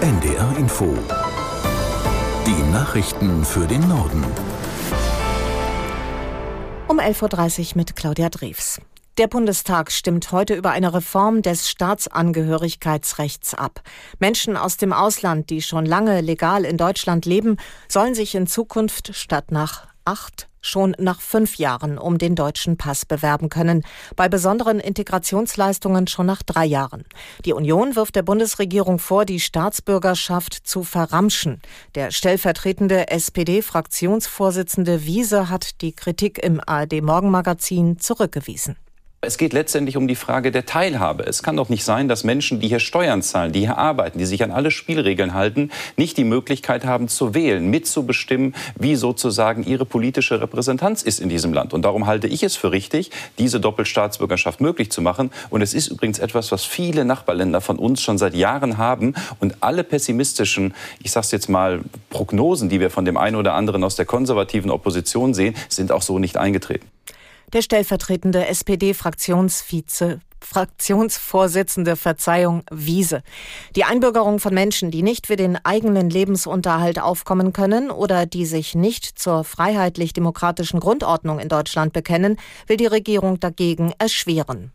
NDR Info. Die Nachrichten für den Norden. Um 11.30 Uhr mit Claudia Drews. Der Bundestag stimmt heute über eine Reform des Staatsangehörigkeitsrechts ab. Menschen aus dem Ausland, die schon lange legal in Deutschland leben, sollen sich in Zukunft statt nach acht schon nach fünf Jahren um den deutschen Pass bewerben können, bei besonderen Integrationsleistungen schon nach drei Jahren. Die Union wirft der Bundesregierung vor, die Staatsbürgerschaft zu verramschen. Der stellvertretende SPD-Fraktionsvorsitzende Wiese hat die Kritik im ARD Morgenmagazin zurückgewiesen. Es geht letztendlich um die Frage der Teilhabe. Es kann doch nicht sein, dass Menschen, die hier Steuern zahlen, die hier arbeiten, die sich an alle Spielregeln halten, nicht die Möglichkeit haben zu wählen, mitzubestimmen, wie sozusagen ihre politische Repräsentanz ist in diesem Land. Und darum halte ich es für richtig, diese Doppelstaatsbürgerschaft möglich zu machen. Und es ist übrigens etwas, was viele Nachbarländer von uns schon seit Jahren haben. Und alle pessimistischen, ich sage es jetzt mal, Prognosen, die wir von dem einen oder anderen aus der konservativen Opposition sehen, sind auch so nicht eingetreten. Der stellvertretende SPD-Fraktionsvize Fraktionsvorsitzende Verzeihung Wiese. Die Einbürgerung von Menschen, die nicht für den eigenen Lebensunterhalt aufkommen können oder die sich nicht zur freiheitlich-demokratischen Grundordnung in Deutschland bekennen, will die Regierung dagegen erschweren.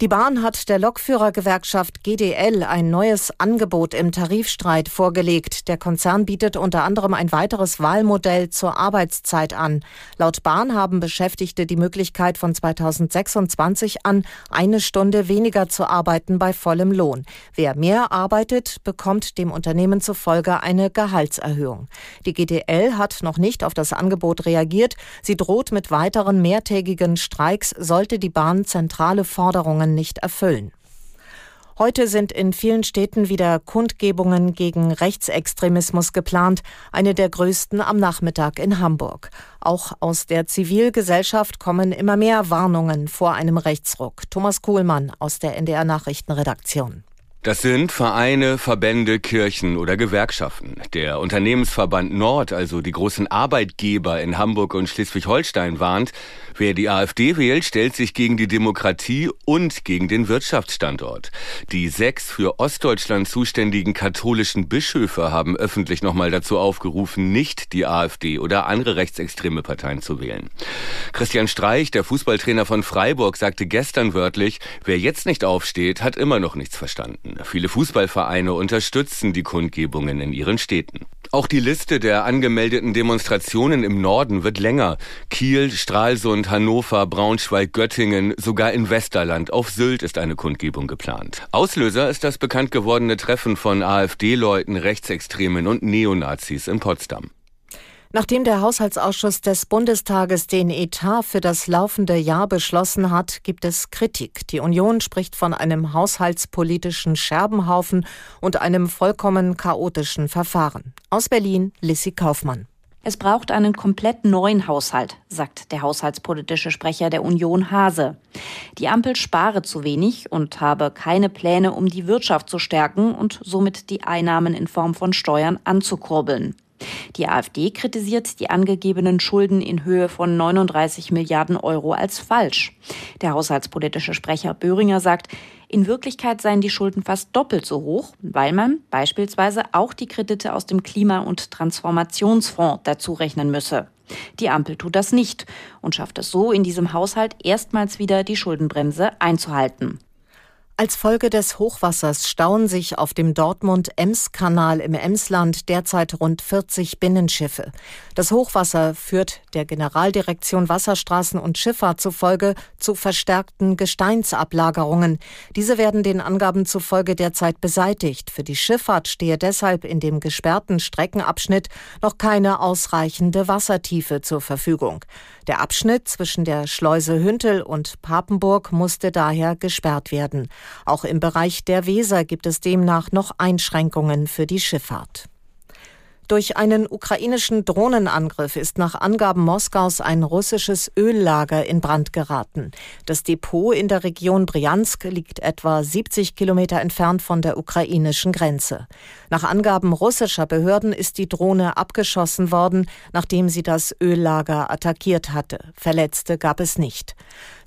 Die Bahn hat der Lokführergewerkschaft GDL ein neues Angebot im Tarifstreit vorgelegt. Der Konzern bietet unter anderem ein weiteres Wahlmodell zur Arbeitszeit an. Laut Bahn haben Beschäftigte die Möglichkeit von 2026 an, eine Stunde weniger zu arbeiten bei vollem Lohn. Wer mehr arbeitet, bekommt dem Unternehmen zufolge eine Gehaltserhöhung. Die GDL hat noch nicht auf das Angebot reagiert. Sie droht mit weiteren mehrtägigen Streiks, sollte die Bahn zentrale Forderungen Forderungen nicht erfüllen. Heute sind in vielen Städten wieder Kundgebungen gegen Rechtsextremismus geplant, eine der größten am Nachmittag in Hamburg. Auch aus der Zivilgesellschaft kommen immer mehr Warnungen vor einem Rechtsruck. Thomas Kuhlmann aus der NDR Nachrichtenredaktion. Das sind Vereine, Verbände, Kirchen oder Gewerkschaften. Der Unternehmensverband Nord, also die großen Arbeitgeber in Hamburg und Schleswig-Holstein, warnt, wer die AfD wählt, stellt sich gegen die Demokratie und gegen den Wirtschaftsstandort. Die sechs für Ostdeutschland zuständigen katholischen Bischöfe haben öffentlich nochmal dazu aufgerufen, nicht die AfD oder andere rechtsextreme Parteien zu wählen. Christian Streich, der Fußballtrainer von Freiburg, sagte gestern wörtlich, wer jetzt nicht aufsteht, hat immer noch nichts verstanden. Viele Fußballvereine unterstützen die Kundgebungen in ihren Städten. Auch die Liste der angemeldeten Demonstrationen im Norden wird länger. Kiel, Stralsund, Hannover, Braunschweig, Göttingen, sogar in Westerland auf Sylt ist eine Kundgebung geplant. Auslöser ist das bekannt gewordene Treffen von AfD-Leuten, Rechtsextremen und Neonazis in Potsdam. Nachdem der Haushaltsausschuss des Bundestages den Etat für das laufende Jahr beschlossen hat, gibt es Kritik. Die Union spricht von einem haushaltspolitischen Scherbenhaufen und einem vollkommen chaotischen Verfahren. Aus Berlin, Lissy Kaufmann. Es braucht einen komplett neuen Haushalt, sagt der haushaltspolitische Sprecher der Union Hase. Die Ampel spare zu wenig und habe keine Pläne, um die Wirtschaft zu stärken und somit die Einnahmen in Form von Steuern anzukurbeln. Die AfD kritisiert die angegebenen Schulden in Höhe von 39 Milliarden Euro als falsch. Der haushaltspolitische Sprecher Böhringer sagt, in Wirklichkeit seien die Schulden fast doppelt so hoch, weil man beispielsweise auch die Kredite aus dem Klima- und Transformationsfonds dazu rechnen müsse. Die Ampel tut das nicht und schafft es so, in diesem Haushalt erstmals wieder die Schuldenbremse einzuhalten. Als Folge des Hochwassers stauen sich auf dem Dortmund-Ems-Kanal im Emsland derzeit rund 40 Binnenschiffe. Das Hochwasser führt der Generaldirektion Wasserstraßen und Schifffahrt zufolge zu verstärkten Gesteinsablagerungen. Diese werden den Angaben zufolge derzeit beseitigt. Für die Schifffahrt stehe deshalb in dem gesperrten Streckenabschnitt noch keine ausreichende Wassertiefe zur Verfügung. Der Abschnitt zwischen der Schleuse Hüntel und Papenburg musste daher gesperrt werden. Auch im Bereich der Weser gibt es demnach noch Einschränkungen für die Schifffahrt. Durch einen ukrainischen Drohnenangriff ist nach Angaben Moskaus ein russisches Öllager in Brand geraten. Das Depot in der Region Briansk liegt etwa 70 Kilometer entfernt von der ukrainischen Grenze. Nach Angaben russischer Behörden ist die Drohne abgeschossen worden, nachdem sie das Öllager attackiert hatte. Verletzte gab es nicht.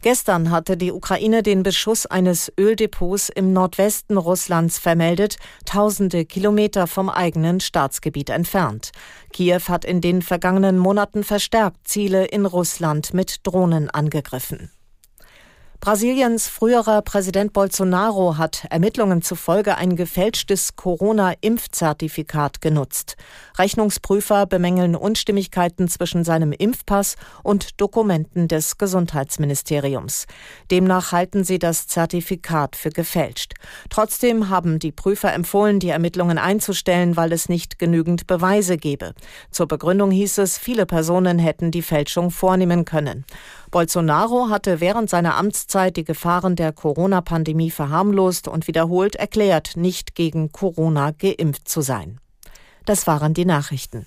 Gestern hatte die Ukraine den Beschuss eines Öldepots im Nordwesten Russlands vermeldet, tausende Kilometer vom eigenen Staatsgebiet entfernt. Kiew hat in den vergangenen Monaten verstärkt Ziele in Russland mit Drohnen angegriffen. Brasiliens früherer Präsident Bolsonaro hat Ermittlungen zufolge ein gefälschtes Corona-Impfzertifikat genutzt. Rechnungsprüfer bemängeln Unstimmigkeiten zwischen seinem Impfpass und Dokumenten des Gesundheitsministeriums. Demnach halten sie das Zertifikat für gefälscht. Trotzdem haben die Prüfer empfohlen, die Ermittlungen einzustellen, weil es nicht genügend Beweise gebe. Zur Begründung hieß es, viele Personen hätten die Fälschung vornehmen können. Bolsonaro hatte während seiner Amtszeit die Gefahren der Corona-Pandemie verharmlost und wiederholt erklärt, nicht gegen Corona geimpft zu sein. Das waren die Nachrichten.